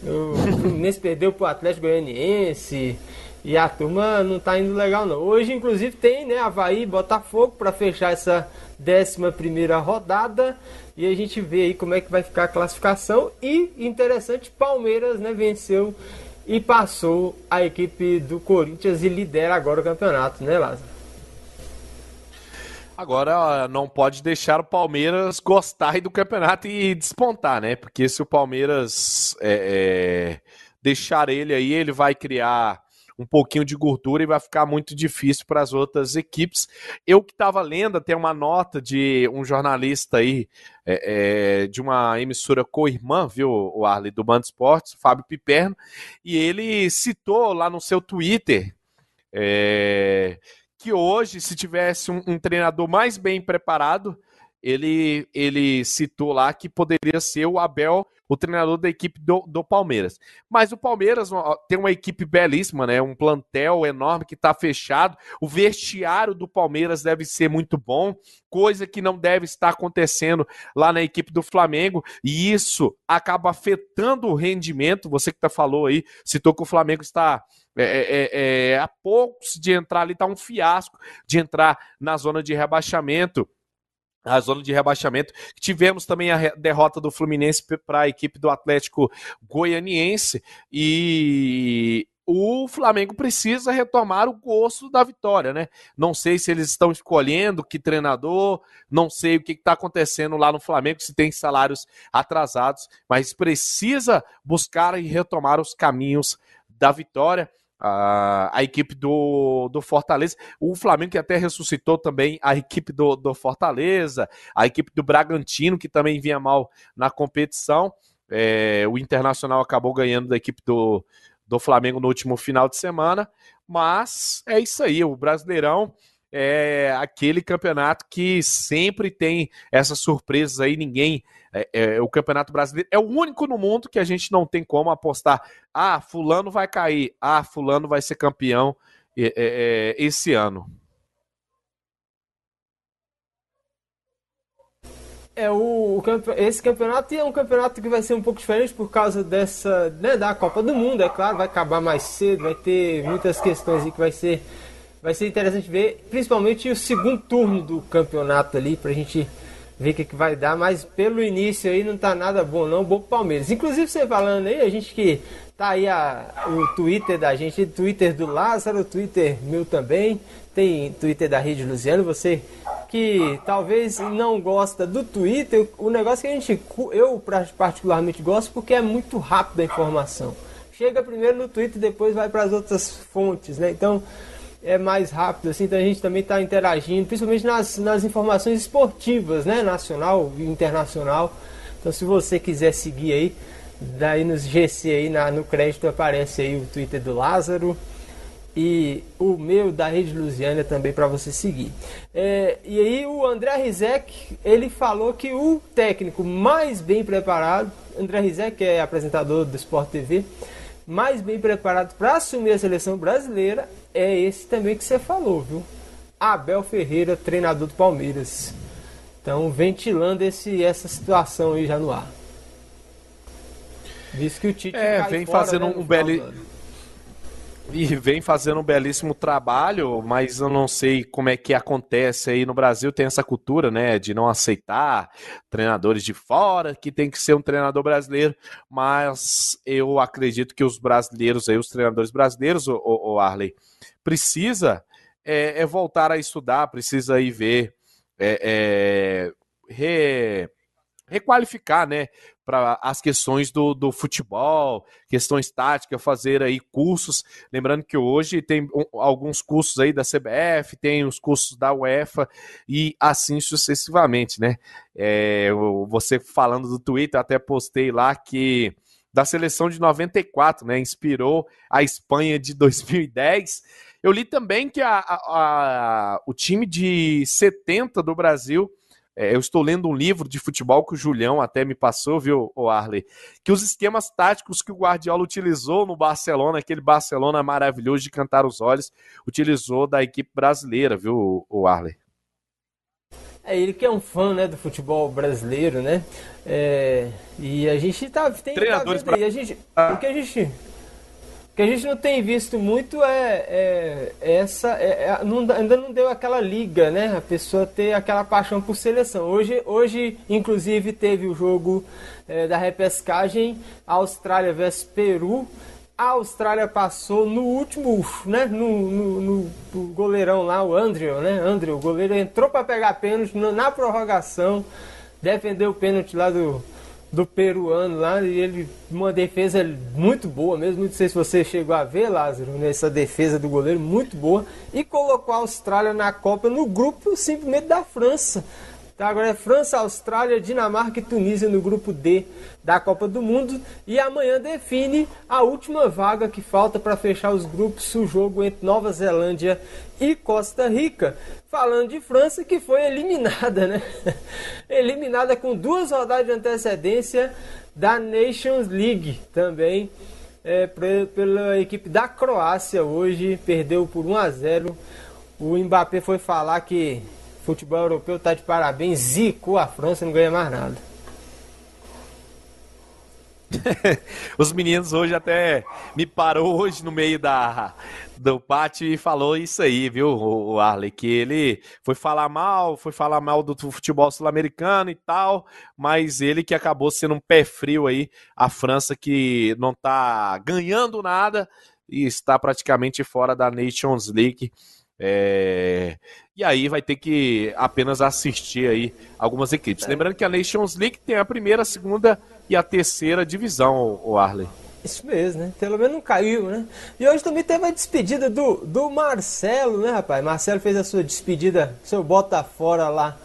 O Fluminense perdeu para o Atlético Goianiense e a turma não está indo legal não. Hoje, inclusive, tem né, Havaí Botafogo para fechar essa 11 primeira rodada e a gente vê aí como é que vai ficar a classificação. E interessante, Palmeiras né, venceu e passou a equipe do Corinthians e lidera agora o campeonato, né, Lázaro? Agora não pode deixar o Palmeiras gostar do campeonato e despontar, né? Porque se o Palmeiras é, é, deixar ele aí, ele vai criar um pouquinho de gordura e vai ficar muito difícil para as outras equipes. Eu que estava lendo, tem uma nota de um jornalista aí é, é, de uma emissora co-irmã, viu, o Arley, do Band Esportes, Fábio Piperno, e ele citou lá no seu Twitter é, que hoje, se tivesse um, um treinador mais bem preparado, ele, ele citou lá que poderia ser o Abel, o treinador da equipe do, do Palmeiras. Mas o Palmeiras tem uma equipe belíssima, né? Um plantel enorme que está fechado. O vestiário do Palmeiras deve ser muito bom, coisa que não deve estar acontecendo lá na equipe do Flamengo. E isso acaba afetando o rendimento. Você que tá falou aí, citou que o Flamengo está é, é, é, é a poucos de entrar ali, está um fiasco de entrar na zona de rebaixamento a zona de rebaixamento. Tivemos também a derrota do Fluminense para a equipe do Atlético Goianiense e o Flamengo precisa retomar o gosto da vitória, né? Não sei se eles estão escolhendo que treinador, não sei o que está acontecendo lá no Flamengo, se tem salários atrasados, mas precisa buscar e retomar os caminhos da vitória a, equipe do, do Fortaleza, o Flamengo que até ressuscitou também a equipe do, do Fortaleza, a equipe do Bragantino, que também vinha mal na competição. É, o Internacional acabou ganhando da equipe do, do Flamengo no último final de semana, mas é isso aí, o Brasileirão é aquele campeonato que sempre tem essas surpresas aí, ninguém. É, é, o Campeonato Brasileiro é o único no mundo que a gente não tem como apostar. Ah, Fulano vai cair. Ah, Fulano vai ser campeão é, é, é esse ano. É o, o, esse campeonato é um campeonato que vai ser um pouco diferente por causa dessa né, da Copa do Mundo, é claro, vai acabar mais cedo, vai ter muitas questões aí que vai ser vai ser interessante ver, principalmente o segundo turno do campeonato ali, pra gente ver o que, que vai dar, mas pelo início aí não tá nada bom não, bom pro Palmeiras. Inclusive você falando aí, a gente que tá aí a, o Twitter da gente, Twitter do Lázaro, Twitter meu também, tem Twitter da Rede Luciano, você que talvez não gosta do Twitter, o negócio que a gente, eu particularmente gosto porque é muito rápido a informação. Chega primeiro no Twitter, depois vai para as outras fontes, né? Então, é mais rápido, assim, então a gente também está interagindo, principalmente nas, nas informações esportivas, né, nacional e internacional. Então se você quiser seguir aí, daí nos GC aí na, no crédito aparece aí o Twitter do Lázaro e o meu da Rede Lusiana também para você seguir. É, e aí o André Rizek, ele falou que o técnico mais bem preparado, André Rizek é apresentador do Sport TV, mais bem preparado para assumir a seleção brasileira é esse também que você falou, viu? Abel Ferreira, treinador do Palmeiras. Então, ventilando esse, essa situação aí já no ar. Diz que o Tite é, vem fazendo né, um belo e vem fazendo um belíssimo trabalho, mas eu não sei como é que acontece aí no Brasil. Tem essa cultura, né, de não aceitar treinadores de fora, que tem que ser um treinador brasileiro. Mas eu acredito que os brasileiros aí, os treinadores brasileiros, o, o Arley, precisa é, é, voltar a estudar, precisa ir ver, é, é, re, requalificar, né, para as questões do, do futebol, questões táticas, fazer aí cursos. Lembrando que hoje tem alguns cursos aí da CBF, tem os cursos da UEFA e assim sucessivamente, né? É, você falando do Twitter, até postei lá que da seleção de 94, né? Inspirou a Espanha de 2010 eu li também que a, a, a, o time de 70 do Brasil. É, eu estou lendo um livro de futebol que o Julião até me passou, viu, o Arley? Que os esquemas táticos que o Guardiola utilizou no Barcelona, aquele Barcelona maravilhoso de cantar os olhos, utilizou da equipe brasileira, viu, o Arley? É ele que é um fã né, do futebol brasileiro, né? É, e a gente tá. Tem, Treinadores tá aí, a gente, O que a gente que a gente não tem visto muito é, é, é essa. É, é, não, ainda não deu aquela liga, né? A pessoa ter aquela paixão por seleção. Hoje, hoje inclusive, teve o jogo é, da repescagem Austrália vs Peru. A Austrália passou no último, né? No, no, no, no goleirão lá, o Andrew, né? Andrew, o goleiro entrou para pegar pênalti na prorrogação, defendeu o pênalti lá do do peruano lá, e ele uma defesa muito boa mesmo. Não sei se você chegou a ver, Lázaro, nessa defesa do goleiro, muito boa, e colocou a Austrália na Copa no grupo simplesmente da França. Então agora é França, Austrália, Dinamarca e Tunísia no grupo D da Copa do Mundo. E amanhã define a última vaga que falta para fechar os grupos, o jogo entre Nova Zelândia e Costa Rica. Falando de França, que foi eliminada, né? eliminada com duas rodadas de antecedência da Nations League também. É, pela equipe da Croácia hoje, perdeu por 1 a 0. O Mbappé foi falar que futebol europeu tá de parabéns, zicou a França, não ganha mais nada. Os meninos hoje até me parou hoje no meio da do pátio e falou isso aí, viu, o Arley, que ele foi falar mal, foi falar mal do futebol sul-americano e tal, mas ele que acabou sendo um pé frio aí, a França que não tá ganhando nada e está praticamente fora da Nations League. É... E aí vai ter que apenas assistir aí algumas equipes. É. Lembrando que a Nations League tem a primeira, a segunda e a terceira divisão, o Arley. Isso mesmo, né? Pelo menos não caiu, né? E hoje também teve a despedida do, do Marcelo, né, rapaz? Marcelo fez a sua despedida, seu bota fora lá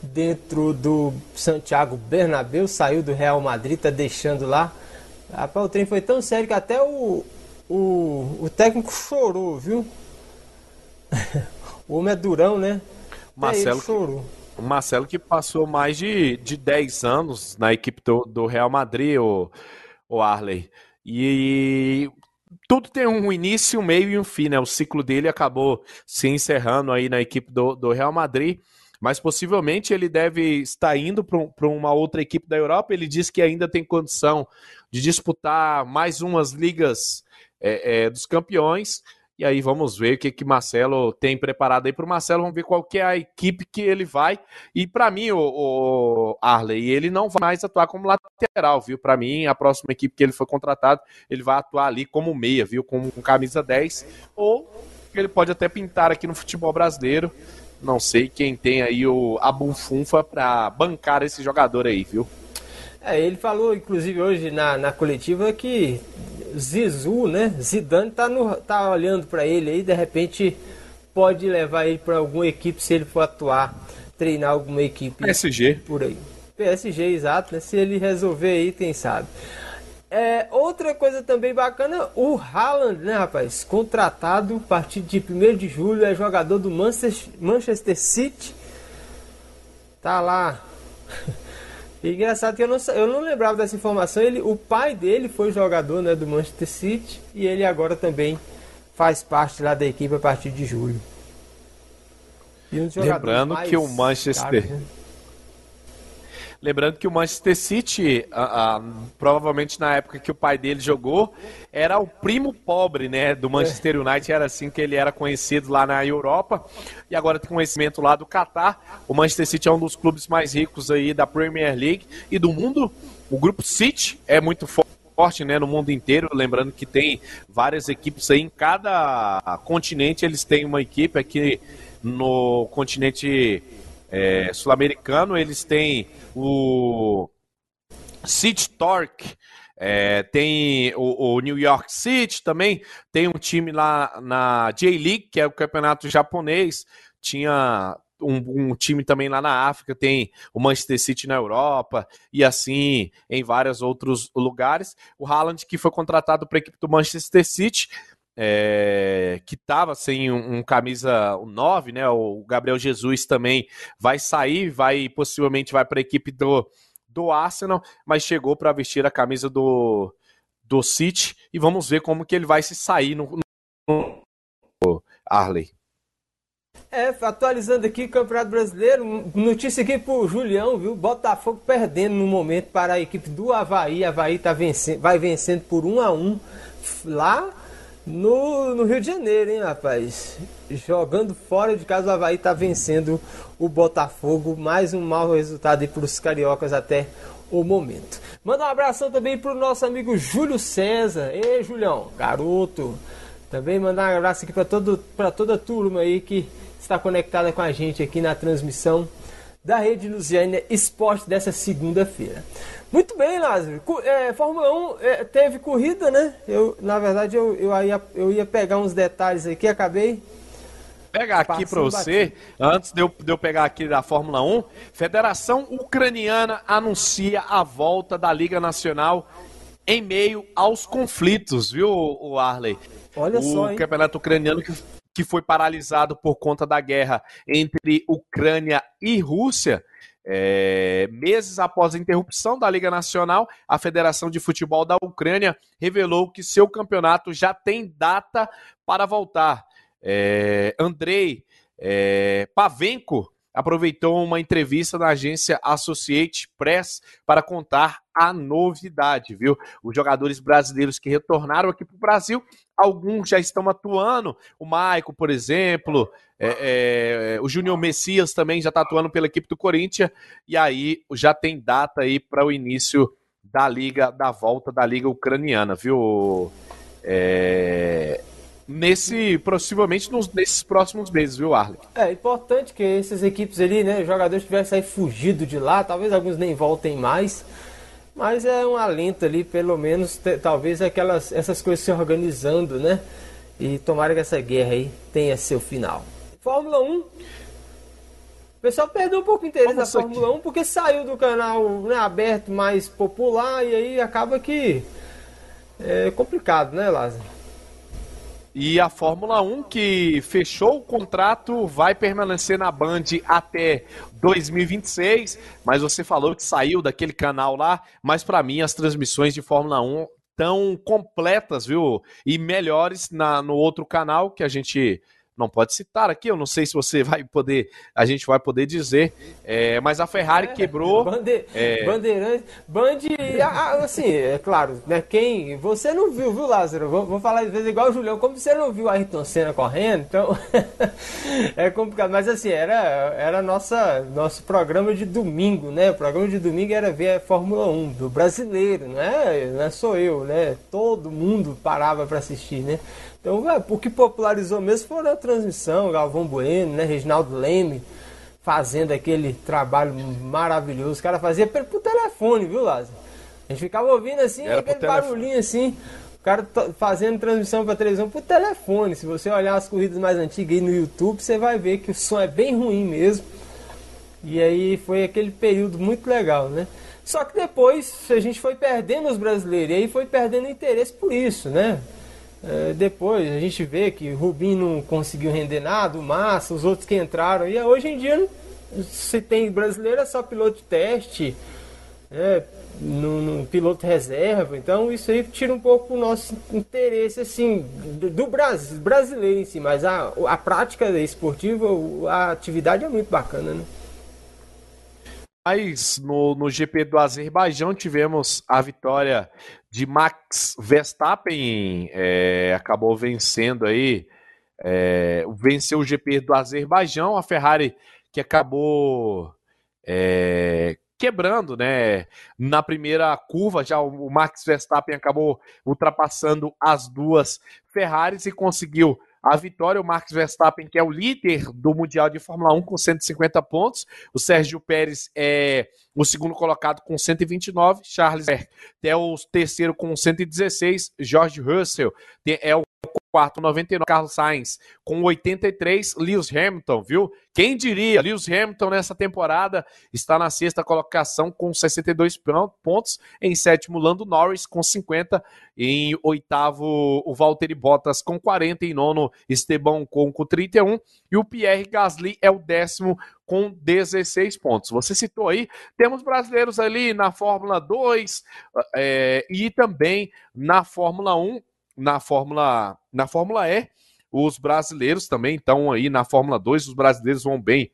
dentro do Santiago Bernabéu, saiu do Real Madrid, tá deixando lá. Rapaz, o trem foi tão sério que até o, o, o técnico chorou, viu? O homem é durão, né? Marcelo, Marcelo que passou mais de, de 10 anos na equipe do, do Real Madrid, o, o Arley. E tudo tem um início, um meio e um fim, né? O ciclo dele acabou se encerrando aí na equipe do, do Real Madrid, mas possivelmente ele deve estar indo para uma outra equipe da Europa. Ele diz que ainda tem condição de disputar mais umas ligas é, é, dos campeões e aí vamos ver o que que Marcelo tem preparado aí para o Marcelo. Vamos ver qual que é a equipe que ele vai. E para mim, o, o, Arley, ele não vai mais atuar como lateral, viu? Para mim, a próxima equipe que ele foi contratado, ele vai atuar ali como meia, viu? Com, com camisa 10. Ou ele pode até pintar aqui no futebol brasileiro. Não sei quem tem aí o, a bufunfa para bancar esse jogador aí, viu? É, ele falou, inclusive, hoje na, na coletiva que Zizu, né? Zidane tá, no, tá olhando para ele aí, de repente pode levar ele para alguma equipe se ele for atuar, treinar alguma equipe. PSG. Por aí. PSG, exato, né? Se ele resolver aí, quem sabe. É, outra coisa também bacana, o Haaland, né, rapaz? Contratado a partir de 1 de julho, é jogador do Manchester, Manchester City. Tá lá e engraçado que eu não, eu não lembrava dessa informação. Ele, o pai dele foi jogador né, do Manchester City e ele agora também faz parte lá da equipe a partir de julho. Um Lembrando que o Manchester. Caros, né? Lembrando que o Manchester City, provavelmente na época que o pai dele jogou, era o primo pobre, né, do Manchester é. United, era assim que ele era conhecido lá na Europa, e agora tem conhecimento lá do Catar. O Manchester City é um dos clubes mais ricos aí da Premier League e do mundo. O grupo City é muito forte né, no mundo inteiro, lembrando que tem várias equipes aí em cada continente, eles têm uma equipe aqui no continente é, sul-americano, eles têm o City Torque, é, tem o, o, New York City também, tem um time lá na J-League, que é o campeonato japonês, tinha um, um, time também lá na África, tem o Manchester City na Europa e assim em vários outros lugares. O Haaland, que foi contratado para a equipe do Manchester City, é, que estava sem um, um, camisa 9, né? O Gabriel Jesus também vai sair, vai possivelmente vai para a equipe do, do Arsenal, mas chegou para vestir a camisa do, do City e vamos ver como que ele vai se sair no, no Arley. É, atualizando aqui o Campeonato Brasileiro, notícia aqui pro Julião, viu? Botafogo perdendo no momento para a equipe do Havaí. Havaí tá vencendo, vai vencendo por 1 a 1 lá no, no Rio de Janeiro, hein, rapaz? Jogando fora de casa, o Havaí está vencendo o Botafogo. Mais um mau resultado para os cariocas até o momento. Manda um abração também para o nosso amigo Júlio César. Ei, Julião, garoto. Também mandar um abraço aqui para toda a turma aí que está conectada com a gente aqui na transmissão da Rede Lusiana Esporte dessa segunda-feira. Muito bem, Lázaro. É, Fórmula 1 é, teve corrida, né? Eu, na verdade, eu, eu, ia, eu ia pegar uns detalhes aqui, acabei Pega aqui para você, antes de eu, de eu pegar aqui da Fórmula 1, Federação Ucraniana anuncia a volta da Liga Nacional em meio aos conflitos, viu, o Arley? Olha o só, O campeonato ucraniano que, que foi paralisado por conta da guerra entre Ucrânia e Rússia. É, meses após a interrupção da Liga Nacional, a Federação de Futebol da Ucrânia revelou que seu campeonato já tem data para voltar. É, Andrei é, Pavenko aproveitou uma entrevista na agência Associate Press para contar a novidade, viu? Os jogadores brasileiros que retornaram aqui para o Brasil, alguns já estão atuando. O Maico, por exemplo, é, é, o Júnior Messias também já está atuando pela equipe do Corinthians. E aí já tem data aí para o início da liga, da volta da liga ucraniana, viu? É, nesse possivelmente nos, nesses próximos meses, viu, Arley? É importante que essas equipes ali, né, jogadores tivessem sair fugido de lá, talvez alguns nem voltem mais, mas é um alento ali, pelo menos, talvez aquelas essas coisas se organizando, né? E tomara que essa guerra aí tenha seu final. Fórmula 1. O pessoal perdeu um pouco o interesse da Fórmula aqui. 1 porque saiu do canal né, aberto mais popular e aí acaba que é complicado, né, Lázaro? E a Fórmula 1 que fechou o contrato vai permanecer na Band até 2026, mas você falou que saiu daquele canal lá, mas para mim as transmissões de Fórmula 1 tão completas, viu? E melhores na, no outro canal que a gente não pode citar aqui, eu não sei se você vai poder, a gente vai poder dizer, é, mas a Ferrari é, quebrou. Bande, é, Bandeirante, Band, assim, é claro, né? Quem. Você não viu, viu, Lázaro? Vou, vou falar às vezes igual o Julião, como você não viu a Ayrton Senna correndo, então é complicado, mas assim, era, era nossa, nosso programa de domingo, né? O programa de domingo era ver a Fórmula 1 do brasileiro, não é, não é só eu, né? Todo mundo parava para assistir, né? Então, o que popularizou mesmo foi a transmissão, Galvão Bueno, né, Reginaldo Leme, fazendo aquele trabalho maravilhoso. O cara fazia por, por telefone, viu, Lázaro? A gente ficava ouvindo assim, Era aquele barulhinho assim, o cara fazendo transmissão para televisão por telefone. Se você olhar as corridas mais antigas aí no YouTube, você vai ver que o som é bem ruim mesmo. E aí foi aquele período muito legal, né? Só que depois a gente foi perdendo os brasileiros, e aí foi perdendo interesse por isso, né? É, depois a gente vê que Rubim não conseguiu render nada, o Massa, os outros que entraram. E hoje em dia, se tem brasileiro, é só piloto de teste, no, no, piloto reserva. Então isso aí tira um pouco o nosso interesse assim do, do Brasil, brasileiro em si. Mas a, a prática esportiva, a atividade é muito bacana, né? Mas no, no GP do Azerbaijão tivemos a vitória de Max Verstappen, é, acabou vencendo aí, é, venceu o GP do Azerbaijão, a Ferrari que acabou é, quebrando, né? Na primeira curva, já o Max Verstappen acabou ultrapassando as duas Ferraris e conseguiu a vitória. O Max Verstappen, que é o líder do Mundial de Fórmula 1 com 150 pontos. O Sérgio Pérez é o segundo colocado com 129. Charles é o terceiro com 116. George Russell é o quarto 99, Carlos Sainz com 83, Lewis Hamilton, viu? Quem diria? Lewis Hamilton nessa temporada está na sexta colocação com 62 pontos, em sétimo Lando Norris com 50, em oitavo o Valtteri Bottas com 40, em nono Esteban Ocon com 31 e o Pierre Gasly é o décimo com 16 pontos. Você citou aí, temos brasileiros ali na Fórmula 2 é, e também na Fórmula 1 na Fórmula, na Fórmula E. Os brasileiros também estão aí na Fórmula 2, os brasileiros vão bem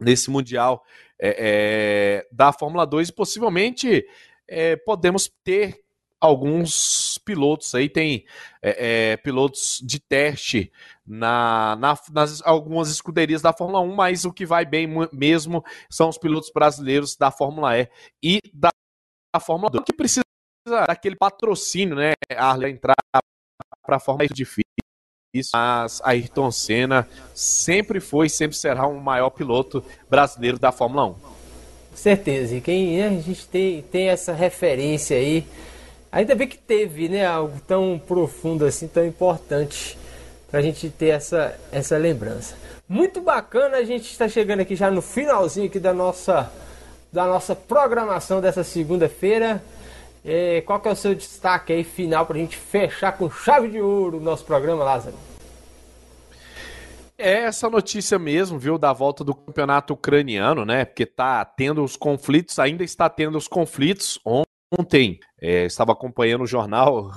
nesse Mundial é, é, da Fórmula 2 e possivelmente é, podemos ter alguns pilotos aí, tem é, é, pilotos de teste na, na, nas algumas escuderias da Fórmula 1, mas o que vai bem mesmo são os pilotos brasileiros da Fórmula E e da, Fórmula 2, que precisa daquele patrocínio, né, Arley, entrar para a forma difícil. isso, mas Ayrton Senna sempre foi e sempre será o maior piloto brasileiro da Fórmula 1. Certeza, e quem né, a gente tem, tem essa referência aí, ainda bem que teve né, algo tão profundo assim, tão importante para a gente ter essa, essa lembrança. Muito bacana, a gente está chegando aqui já no finalzinho aqui da nossa, da nossa programação dessa segunda-feira. É, qual que é o seu destaque aí final para a gente fechar com chave de ouro o nosso programa, Lázaro? É essa notícia mesmo, viu, da volta do campeonato ucraniano, né? Porque tá tendo os conflitos, ainda está tendo os conflitos. Ontem é, estava acompanhando o jornal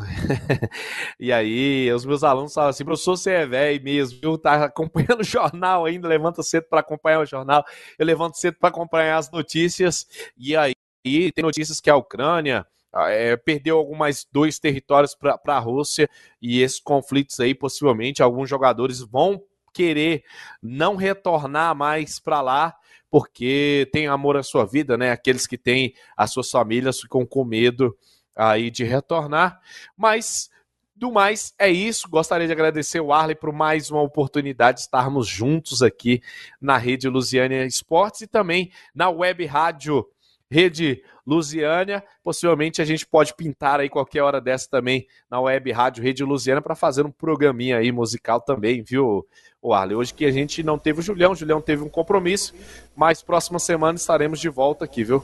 e aí os meus alunos falavam assim: professor, você é velho mesmo, viu? Tá acompanhando o jornal ainda, levanta cedo para acompanhar o jornal. Eu levanto cedo para acompanhar as notícias e aí tem notícias que a Ucrânia é, perdeu alguns dois territórios para a Rússia e esses conflitos aí possivelmente alguns jogadores vão querer não retornar mais para lá porque tem amor à sua vida, né? Aqueles que têm as suas famílias ficam com medo aí de retornar, mas do mais, é isso. Gostaria de agradecer o Arley por mais uma oportunidade de estarmos juntos aqui na Rede Lusiânia Esportes e também na web rádio Rede Lusiânia. Possivelmente a gente pode pintar aí qualquer hora dessa também na web rádio Rede Lusiana para fazer um programinha aí musical também, viu, o Arley? Hoje que a gente não teve o Julião, o Julião teve um compromisso, mas próxima semana estaremos de volta aqui, viu?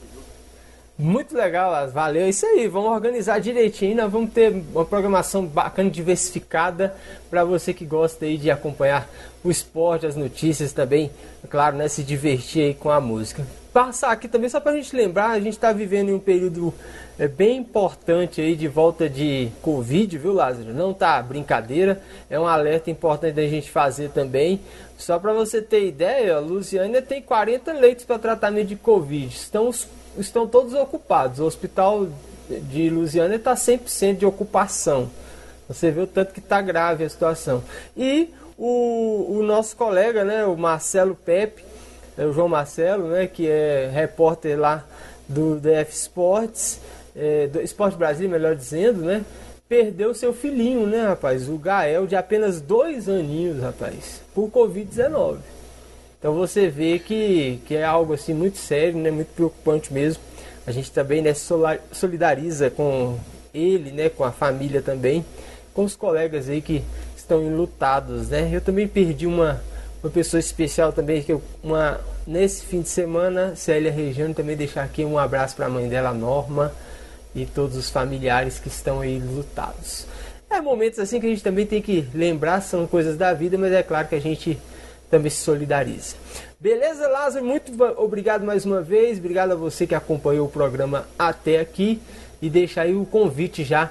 Muito legal, valeu. É isso aí, vamos organizar direitinho. Nós vamos ter uma programação bacana, diversificada, para você que gosta aí de acompanhar o esporte, as notícias também, claro, né? Se divertir aí com a música passar aqui também só para a gente lembrar, a gente está vivendo em um período é, bem importante aí de volta de Covid, viu Lázaro? Não tá brincadeira, é um alerta importante da gente fazer também. Só para você ter ideia, a Luciana tem 40 leitos para tratamento de Covid, estão, estão todos ocupados. O hospital de Lusiana está 100% de ocupação. Você vê o tanto que está grave a situação. E o, o nosso colega, né, o Marcelo Pepe, é o João Marcelo, né, que é repórter lá do DF Sports, é, do Esporte Brasil, melhor dizendo, né, perdeu seu filhinho, né, rapaz, o Gael, de apenas dois aninhos, rapaz, por Covid-19. Então você vê que, que é algo assim muito sério, né, muito preocupante mesmo. A gente também né, solidariza com ele, né, com a família também, com os colegas aí que estão enlutados, né. Eu também perdi uma uma pessoa especial também, que eu, uma, nesse fim de semana, Célia Regiane, também deixar aqui um abraço para a mãe dela, Norma, e todos os familiares que estão aí lutados. É momentos assim que a gente também tem que lembrar, são coisas da vida, mas é claro que a gente também se solidariza. Beleza, Lázaro? Muito obrigado mais uma vez. Obrigado a você que acompanhou o programa até aqui. E deixa aí o convite já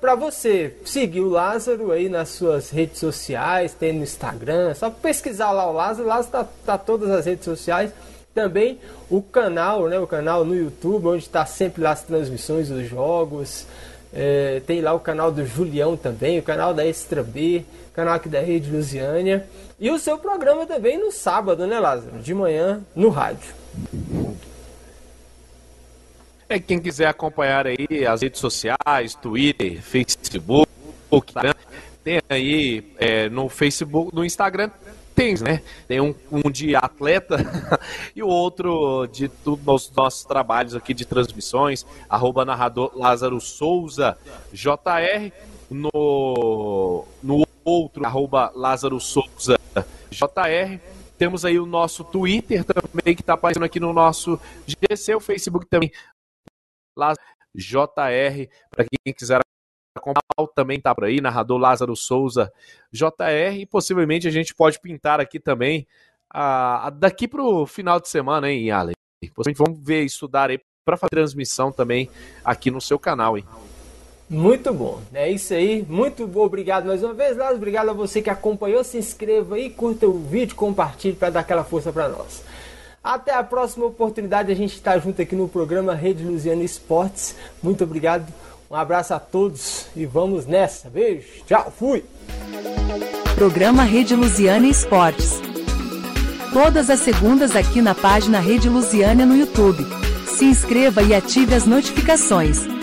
para você seguir o Lázaro aí nas suas redes sociais, tem no Instagram, só pesquisar lá o Lázaro, Lázaro tá, tá todas as redes sociais. Também o canal, né, o canal no YouTube, onde está sempre lá as transmissões dos jogos. É, tem lá o canal do Julião também, o canal da Extra B, canal aqui da Rede Lusiânia. E o seu programa também no sábado, né, Lázaro? De manhã no rádio. É, quem quiser acompanhar aí as redes sociais, Twitter, Facebook, né? tem aí é, no Facebook, no Instagram tem, né? Tem um, um de atleta e o outro de todos os nossos trabalhos aqui de transmissões, arroba narrador Lázaro Souza JR, no, no outro, arroba Lázaro Souza JR. Temos aí o nosso Twitter também, que está aparecendo aqui no nosso GC, o Facebook também, Lázaro JR, para quem quiser acompanhar, também tá por aí, narrador Lázaro Souza JR, e possivelmente a gente pode pintar aqui também a, a daqui para o final de semana, hein, Allen? Vamos ver, estudar aí para fazer transmissão também aqui no seu canal, hein? Muito bom, é isso aí. Muito obrigado mais uma vez, Lázaro. Obrigado a você que acompanhou. Se inscreva aí, curta o vídeo, compartilhe para dar aquela força para nós. Até a próxima oportunidade, a gente está junto aqui no programa Rede Luziana Esportes. Muito obrigado, um abraço a todos e vamos nessa. Beijo, tchau, fui! Programa Rede Luziana Esportes. Todas as segundas aqui na página Rede Luziana no YouTube. Se inscreva e ative as notificações.